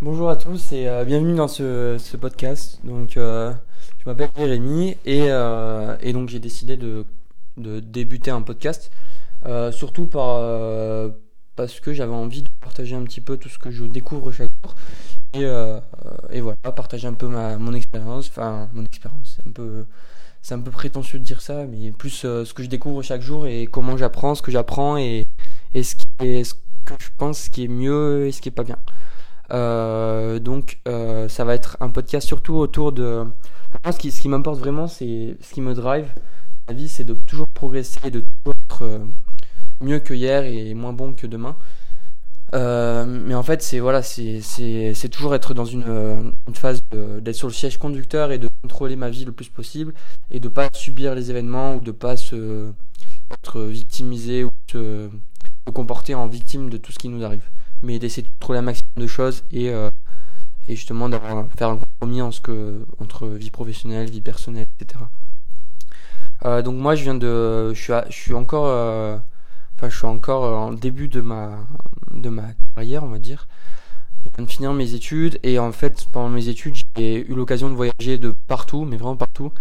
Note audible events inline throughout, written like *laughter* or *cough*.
Bonjour à tous et euh, bienvenue dans ce, podcast. Donc, euh, je m'appelle Jérémy et, euh, et donc j'ai décidé de, débuter un podcast, surtout par, parce que j'avais envie de partager un petit peu tout ce que je découvre chaque jour et, voilà, partager un peu ma, mon expérience, enfin mon expérience, c'est un peu, c'est un peu prétentieux de dire ça, mais plus ce que je découvre chaque jour et comment j'apprends, ce que j'apprends et, et ce, qui est, ce que je pense qui est mieux et ce qui est pas bien. Euh, donc euh, ça va être un podcast surtout autour de... Ce qui, m'importe vraiment, c'est ce qui me drive. La vie, c'est de toujours progresser, de toujours être euh, mieux que hier et moins bon que demain. Mais en fait, c'est voilà, c'est toujours être dans une, phase d'être sur le siège conducteur et de contrôler ma vie le plus possible et de pas subir les événements ou de pas se être victimisé ou se, se comporter en victime de tout ce qui nous arrive mais d'essayer de contrôler un maximum de choses et, euh, justement d'avoir faire un compromis entre vie professionnelle, vie personnelle, etc. Euh, donc moi je viens de, je suis, encore, euh, enfin je suis encore en début de ma, de ma carrière on va dire. Je viens de finir mes études et en fait pendant mes études j'ai eu l'occasion de voyager de partout, mais vraiment partout.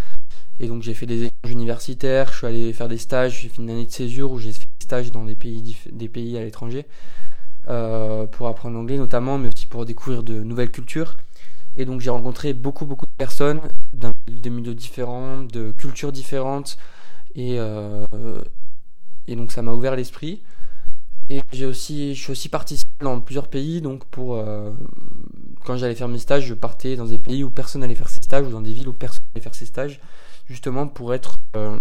Et donc j'ai fait des échanges universitaires, je suis allé faire des stages, j'ai fait une année de césure où j'ai fait des stages dans des pays, des pays à l'étranger pour apprendre l'anglais notamment, mais aussi pour découvrir de nouvelles cultures. Et donc j'ai rencontré beaucoup beaucoup de personnes d'un- de milieux différents, de cultures différentes, et, euh, et donc ça m'a ouvert l'esprit. Et j'ai aussi, je suis aussi parti dans plusieurs pays, donc pour euh, quand j'allais faire mes stages, je partais dans des pays où personne n'allait faire ses stages ou dans des villes où personne n'allait faire ses stages, justement pour être, euh,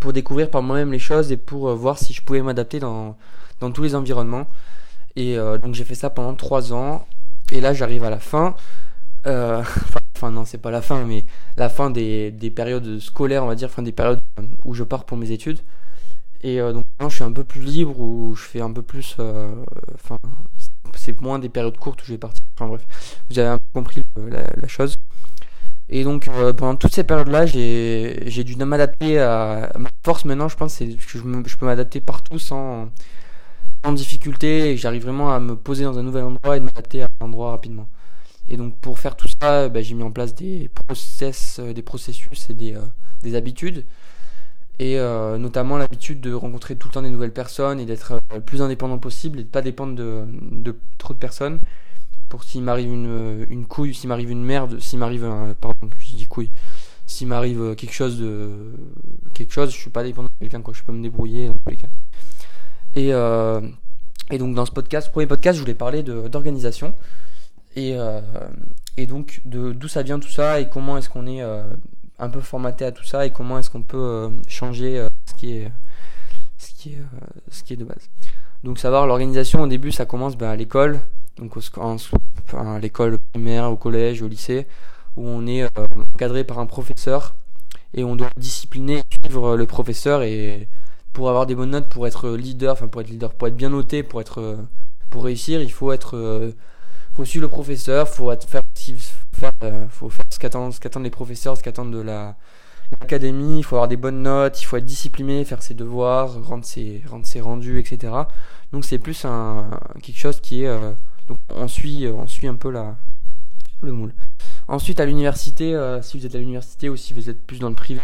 pour découvrir par moi-même les choses et pour euh, voir si je pouvais m'adapter dans dans tous les environnements. Et euh, donc j'ai fait ça pendant trois ans. Et là j'arrive à la fin. Euh, *laughs* enfin, non, c'est pas la fin, mais la fin des, des périodes scolaires, on va dire, fin des périodes où je pars pour mes études. Et euh, donc maintenant je suis un peu plus libre, où je fais un peu plus... euh, Enfin, c'est moins des périodes courtes où je vais partir. Enfin bref, vous avez un peu compris la, chose. Et donc euh, pendant toutes ces périodes-là, j'ai dû m'adapter à... Ma force maintenant, je pense, que je peux m'adapter partout sans en difficulté et j'arrive vraiment à me poser dans un nouvel endroit et de m'adapter à un endroit rapidement. Et donc pour faire tout ça, bah, j'ai mis en place des process, euh, des processus et des, euh, des habitudes. Et euh, notamment l'habitude de rencontrer tout le temps des nouvelles personnes et d'être le plus indépendant possible et de pas dépendre de, trop de personnes. Pour s'il m'arrive une, une couille, s'il m'arrive une merde, s'il m'arrive un, pardon, je dis couille, s'il m'arrive quelque chose de quelque chose, je suis pas dépendant de quelqu'un quoi, je peux me débrouiller dans tous les cas. Et, euh, et donc dans ce podcast, premier podcast, je voulais parler d'organisation et, euh, et donc d'où ça vient tout ça et comment est-ce qu'on est euh, un peu formaté à tout ça et comment est-ce qu'on peut euh, changer ce qui est ce qui est ce qui est de base. Donc savoir l'organisation au début ça commence ben, à l'école donc en- à l'école primaire, au collège, au lycée où on est encadré par un professeur et on doit discipliner suivre le professeur et pour avoir des bonnes notes, pour être leader, enfin pour être leader, pour être bien noté, pour être euh, pour réussir, il faut être euh, faut suivre le professeur, faut faire, euh, faut faire ce qu'attendent les professeurs, ce qu'attendent de la l'académie, il faut avoir des bonnes notes, il faut être discipliné, faire ses devoirs, rendre ses rendre ses rendus, etc. Donc c'est plus un quelque chose qui est euh, donc on suit on suit un peu la le moule. Ensuite, à l'université, euh, si vous êtes à l'université ou si vous êtes plus dans le privé,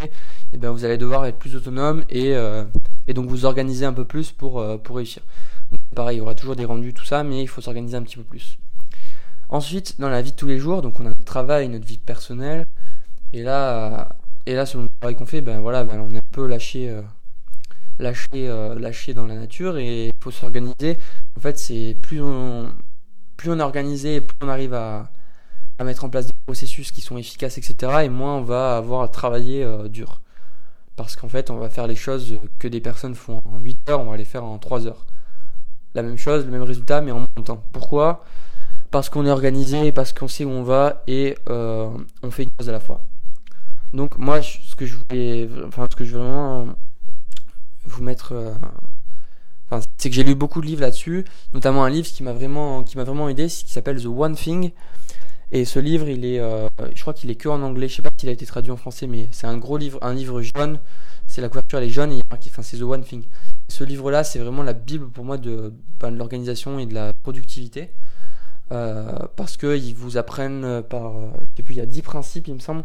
eh ben, vous allez devoir être plus autonome et, euh, et donc vous organiser un peu plus pour, euh, réussir. Pareil, il y aura toujours des rendus, tout ça, mais il faut s'organiser un petit peu plus. Ensuite, dans la vie de tous les jours, donc on a notre travail, notre vie personnelle, et là, et là selon le travail qu'on fait, ben voilà, ben, on est un peu lâché, lâché, lâché dans la nature et il faut s'organiser. En fait, c'est plus on, plus on est organisé, plus on arrive à à mettre en place processus qui sont efficaces, etc. Et moins on va avoir à travailler euh, dur. Parce qu'en fait, on va faire les choses que des personnes font en 8 heures, on va les faire en 3 heures. La même chose, le même résultat, mais en moins de temps. Pourquoi? Parce qu'on est organisé, parce qu'on sait où on va et euh, on fait une chose à la fois. Donc moi, ce que je voulais, enfin ce que je veux vraiment vous mettre, euh, c'est que j'ai lu beaucoup de livres là-dessus, notamment un livre qui m'a vraiment, qui m'a vraiment aidé, qui s'appelle The One Thing. Et ce livre, il est, euh, je crois qu'il est que en anglais. Je sais pas s'il a été traduit en français, mais c'est un gros livre, un livre jaune. C'est la couverture, elle est jaune et il marqué, enfin, c'est The One Thing. Ce livre-là, c'est vraiment la bible pour moi de, ben, l'organisation et de la productivité. parce qu'ils vous apprennent par, je sais plus, il y a 10 principes, il me semble,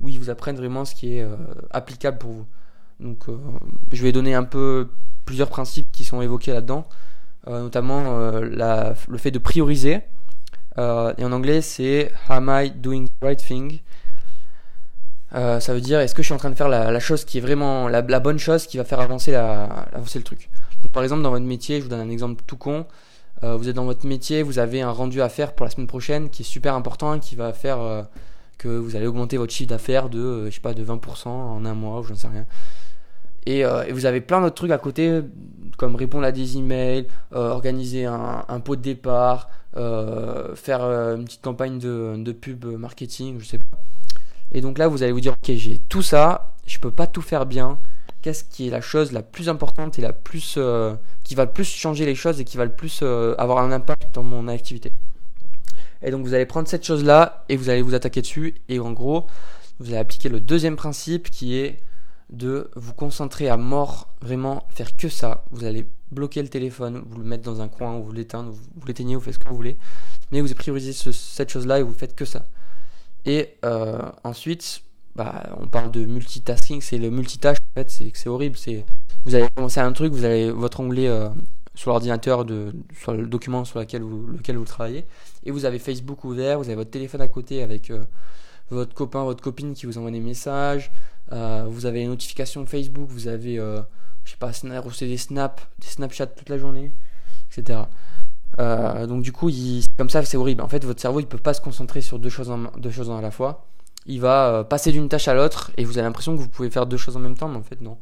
où ils vous apprennent vraiment ce qui est applicable pour vous. Donc, je vais donner un peu plusieurs principes qui sont évoqués là-dedans, notamment le fait de prioriser. Et en anglais, c'est Am I doing the right thing? Euh, ça veut dire est-ce que je suis en train de faire la, chose qui est vraiment la, bonne chose qui va faire avancer, la, avancer le truc? Donc, par exemple, dans votre métier, je vous donne un exemple tout con. Euh, vous êtes dans votre métier, vous avez un rendu à faire pour la semaine prochaine qui est super important, qui va faire euh, que vous allez augmenter votre chiffre d'affaires de, je sais pas, de 20% en un mois ou je ne sais rien. Et, vous avez plein d'autres trucs à côté, comme répondre à des emails, organiser un, pot de départ, faire une petite campagne de, de pub marketing, je sais pas. Et donc là, vous allez vous dire, ok, j'ai tout ça, je peux pas tout faire bien. Qu'est-ce qui est la chose la plus importante et la plus euh, qui va le plus changer les choses et qui va le plus euh, avoir un impact dans mon activité? Et donc vous allez prendre cette chose-là et vous allez vous attaquer dessus. Et en gros, vous allez appliquer le deuxième principe qui est de vous concentrer à mort, vraiment faire que ça. Vous allez bloquer le téléphone, vous le mettre dans un coin, ou vous l'éteindre, vous l'éteignez, vous faites ce que vous voulez. Mais vous priorisez cette chose-là et vous faites que ça. Et euh, ensuite, bah, on parle de multitasking, c'est le multitâche, en fait, c'est horrible. C'est vous allez commencer un truc, vous avez votre onglet euh, sur l'ordinateur sur le document sur lequel vous, lequel vous travaillez, et vous avez Facebook ouvert, vous avez votre téléphone à côté avec euh, votre copain, votre copine qui vous envoie des messages, vous avez les notifications Facebook, vous avez je sais pas, reçu des snaps, des Snapchat toute la journée, etc. Euh, donc du coup, comme ça, c'est horrible. En fait, votre cerveau, il peut pas se concentrer sur deux choses, en, deux choses à la fois. Il va euh, passer d'une tâche à l'autre et vous avez l'impression que vous pouvez faire deux choses en même temps, mais en fait non.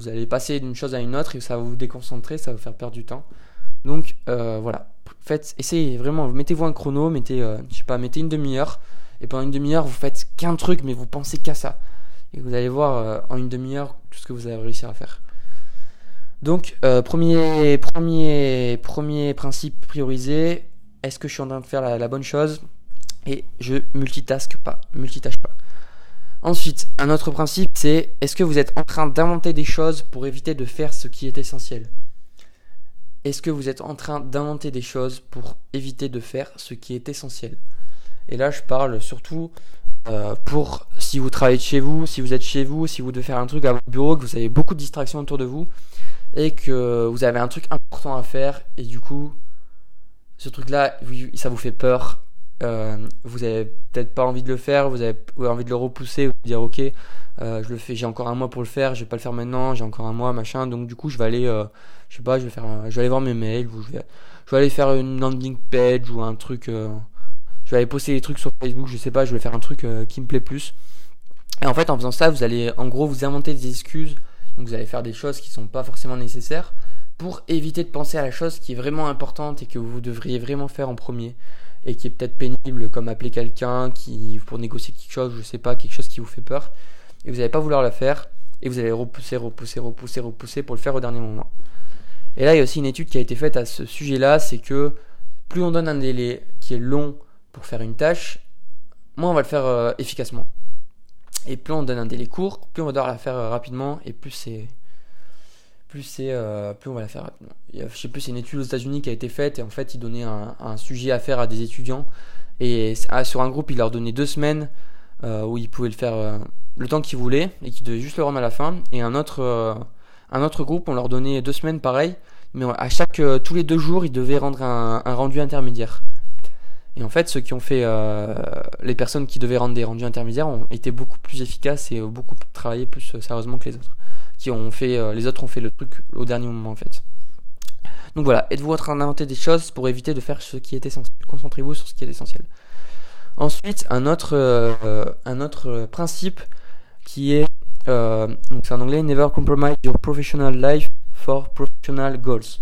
Vous allez passer d'une chose à une autre et ça va vous déconcentrer, ça va vous faire perdre du temps. Donc euh, voilà, faites, essayez vraiment, mettez-vous un chrono, mettez, je sais pas, mettez une demi-heure et pendant une demi-heure vous faites qu'un truc, mais vous pensez qu'à ça. Et vous allez voir en une demi-heure tout ce que vous allez réussir à faire. Donc, euh, premier, premier, premier principe priorisé, est-ce que je suis en train de faire la, bonne chose? Et je multitask pas, multitâche pas. Ensuite, un autre principe, c'est est-ce que vous êtes en train d'inventer des choses pour éviter de faire ce qui est essentiel? Est-ce que vous êtes en train d'inventer des choses pour éviter de faire ce qui est essentiel? Et là, je parle surtout euh, pour si vous travaillez de chez vous, si vous êtes chez vous, si vous devez faire un truc à votre bureau, que vous avez beaucoup de distractions autour de vous et que vous avez un truc important à faire et du coup ce truc là ça vous fait peur euh, vous avez peut-être pas envie de le faire vous avez envie de le repousser vous dire ok euh, je le fais j'ai encore un mois pour le faire je vais pas le faire maintenant j'ai encore un mois machin donc du coup je vais aller euh, je sais pas je vais faire je vais aller voir mes mails je vais je vais aller faire une landing page ou un truc je vais aller poster des trucs sur Facebook je sais pas je vais faire un truc qui me plaît plus. Et en fait en faisant ça vous allez en gros vous inventer des excuses. Donc vous allez faire des choses qui sont pas forcément nécessaires pour éviter de penser à la chose qui est vraiment importante et que vous devriez vraiment faire en premier et qui est peut-être pénible comme appeler quelqu'un qui pour négocier quelque chose, je sais pas, quelque chose qui vous fait peur. Et vous n'allez pas vouloir le faire et vous allez repousser, repousser, repousser, repousser pour le faire au dernier moment. Et là, il y a aussi une étude qui a été faite à ce sujet-là, c'est que plus on donne un délai qui est long pour faire une tâche, moins on va le faire euh, efficacement. Et plus on donne un délai court, plus on va devoir la faire euh, rapidement et plus c'est plus c'est euh, plus on va la faire rapidement. je sais plus, c'est une étude aux États-Unis qui a été faite et en fait, ils donnaient un, sujet à faire à des étudiants et ah, sur un groupe, ils leur donnaient deux semaines où ils pouvaient le faire le temps qu'ils voulaient et qu'ils devaient juste le rendre à la fin. Et un autre un autre groupe, on leur donnait deux semaines pareil, mais à chaque tous les deux jours, ils devaient rendre un rendu intermédiaire. Et en fait, ceux qui ont fait, euh, les personnes qui devaient rendre des rendus intermédiaires ont été beaucoup plus efficaces et beaucoup travaillé plus euh, sérieusement que les autres. Qui ont fait, euh, les autres ont fait le truc au dernier moment en fait. Donc voilà, êtes-vous en train d'inventer des choses pour éviter de faire ce qui est essentiel? Concentrez-vous sur ce qui est essentiel. Ensuite, un autre, un autre principe qui est, donc c'est en anglais, never compromise your professional life for professional goals.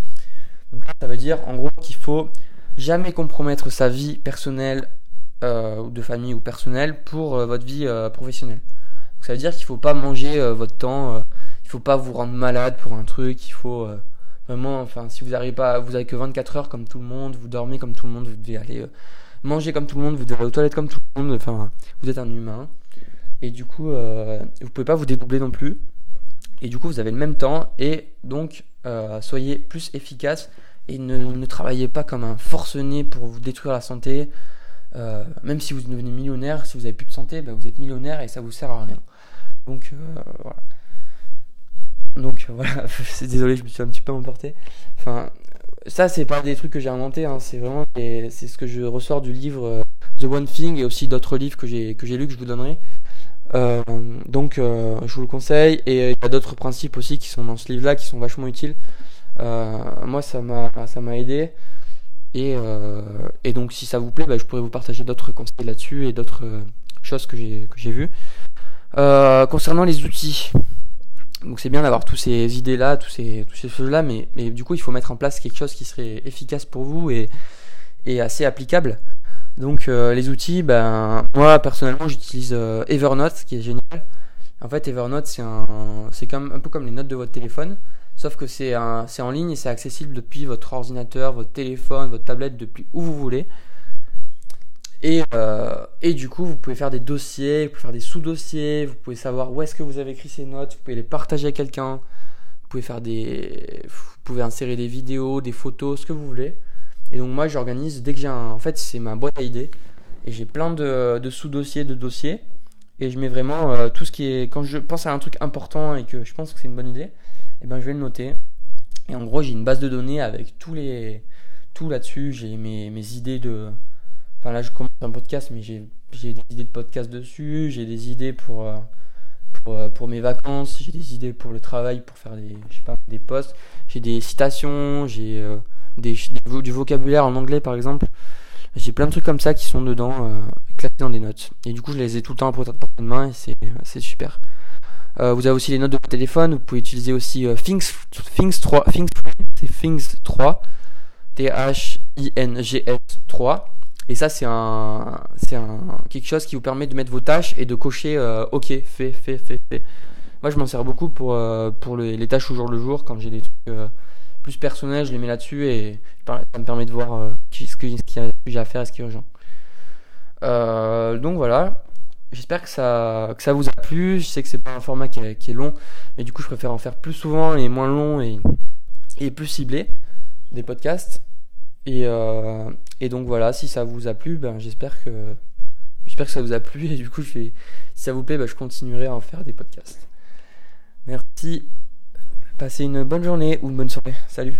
Donc là, ça veut dire en gros qu'il faut jamais compromettre sa vie personnelle euh, de famille ou personnelle pour euh, votre vie euh, professionnelle. ça veut dire qu'il faut pas manger votre temps, il faut pas vous rendre malade pour un truc, il faut vraiment, enfin, si vous n'arrivez pas, vous avez que 24 heures comme tout le monde, vous dormez comme tout le monde, vous devez aller manger comme tout le monde, vous devez aller aux toilettes comme tout le monde, enfin, vous êtes un humain. Et du coup, vous pouvez pas vous dédoubler non plus. Et du coup, vous avez le même temps et donc soyez plus efficace et ne, travaillez pas comme un forcené pour vous détruire la santé. Euh, même si vous devenez millionnaire, si vous avez plus de santé, bah, vous êtes millionnaire et ça vous sert à rien. Donc euh, voilà. Donc voilà, *laughs* désolé, je me suis un petit peu emporté. Enfin, ça c'est pas des trucs que j'ai inventé, hein. c'est vraiment c'est ce que je ressors du livre euh, The One Thing et aussi d'autres livres que j'ai que j'ai lu que je vous donnerai. Euh, donc euh, je vous le conseille et il y a d'autres principes aussi qui sont dans ce livre là qui sont vachement utiles. Moi ça m'a aidé et, et, donc si ça vous plaît, bah, je pourrais vous partager d'autres conseils là-dessus et d'autres choses que j'ai vues. concernant les outils, donc c'est bien d'avoir tous ces idées-là, tous ces, ces choses-là, mais, mais du coup il faut mettre en place quelque chose qui serait efficace pour vous et, et assez applicable. Donc euh, les outils, ben moi personnellement j'utilise euh, Evernote qui est génial. En fait Evernote c'est un c'est comme un peu comme les notes de votre téléphone, sauf que c'est en ligne et c'est accessible depuis votre ordinateur, votre téléphone, votre tablette, depuis où vous voulez. Et, euh, et du coup, vous pouvez faire des dossiers, vous pouvez faire des sous-dossiers, vous pouvez savoir où est-ce que vous avez écrit ces notes, vous pouvez les partager à quelqu'un, vous pouvez faire des, vous pouvez insérer des vidéos, des photos, ce que vous voulez. Et donc moi, j'organise dès que j'ai un, en fait, c'est ma boîte à idées et j'ai plein de, sous-dossiers, de dossiers et je mets vraiment euh, tout ce qui est, quand je pense à un truc important et que je pense que c'est une bonne idée, eh ben je vais le noter. Et en gros, j'ai une base de données avec tous les, tout là-dessus. J'ai mes, mes idées de Enfin là je commence un podcast mais j'ai des idées de podcast dessus, j'ai des idées pour, euh, pour, euh, pour, mes vacances, j'ai des idées pour le travail, pour faire des, je sais pas, des posts, j'ai des citations, j'ai euh, des, du vocabulaire en anglais par exemple. J'ai plein de trucs comme ça qui sont dedans, classés dans des notes. Et du coup je les ai tout le temps à portée de main et c'est super. Vous avez aussi les notes de votre téléphone, vous pouvez utiliser aussi Things, Things 3, Things, c'est Things 3, T-H-I-N-G-S 3. Et ça, c'est un, c'est un, quelque chose qui vous permet de mettre vos tâches et de cocher euh, OK, fait, fait, fait, fait. Moi, je m'en sers beaucoup pour, euh, pour les, tâches au jour le jour. Quand j'ai des trucs euh, plus personnels, je les mets là-dessus et ça me permet de voir ce qu'il y a à faire et ce qui est urgent. donc voilà. J'espère que ça, que ça vous a plu. Je sais que c'est pas un format qui est, long, mais du coup, je préfère en faire plus souvent et moins long et, et plus ciblé des podcasts. Et, euh, et donc voilà, si ça vous a plu, ben, j'espère que j'espère que ça vous a plu et du coup je si ça vous plaît, ben, je continuerai à en faire des podcasts. Merci. Passez une bonne journée ou une bonne soirée. Salut.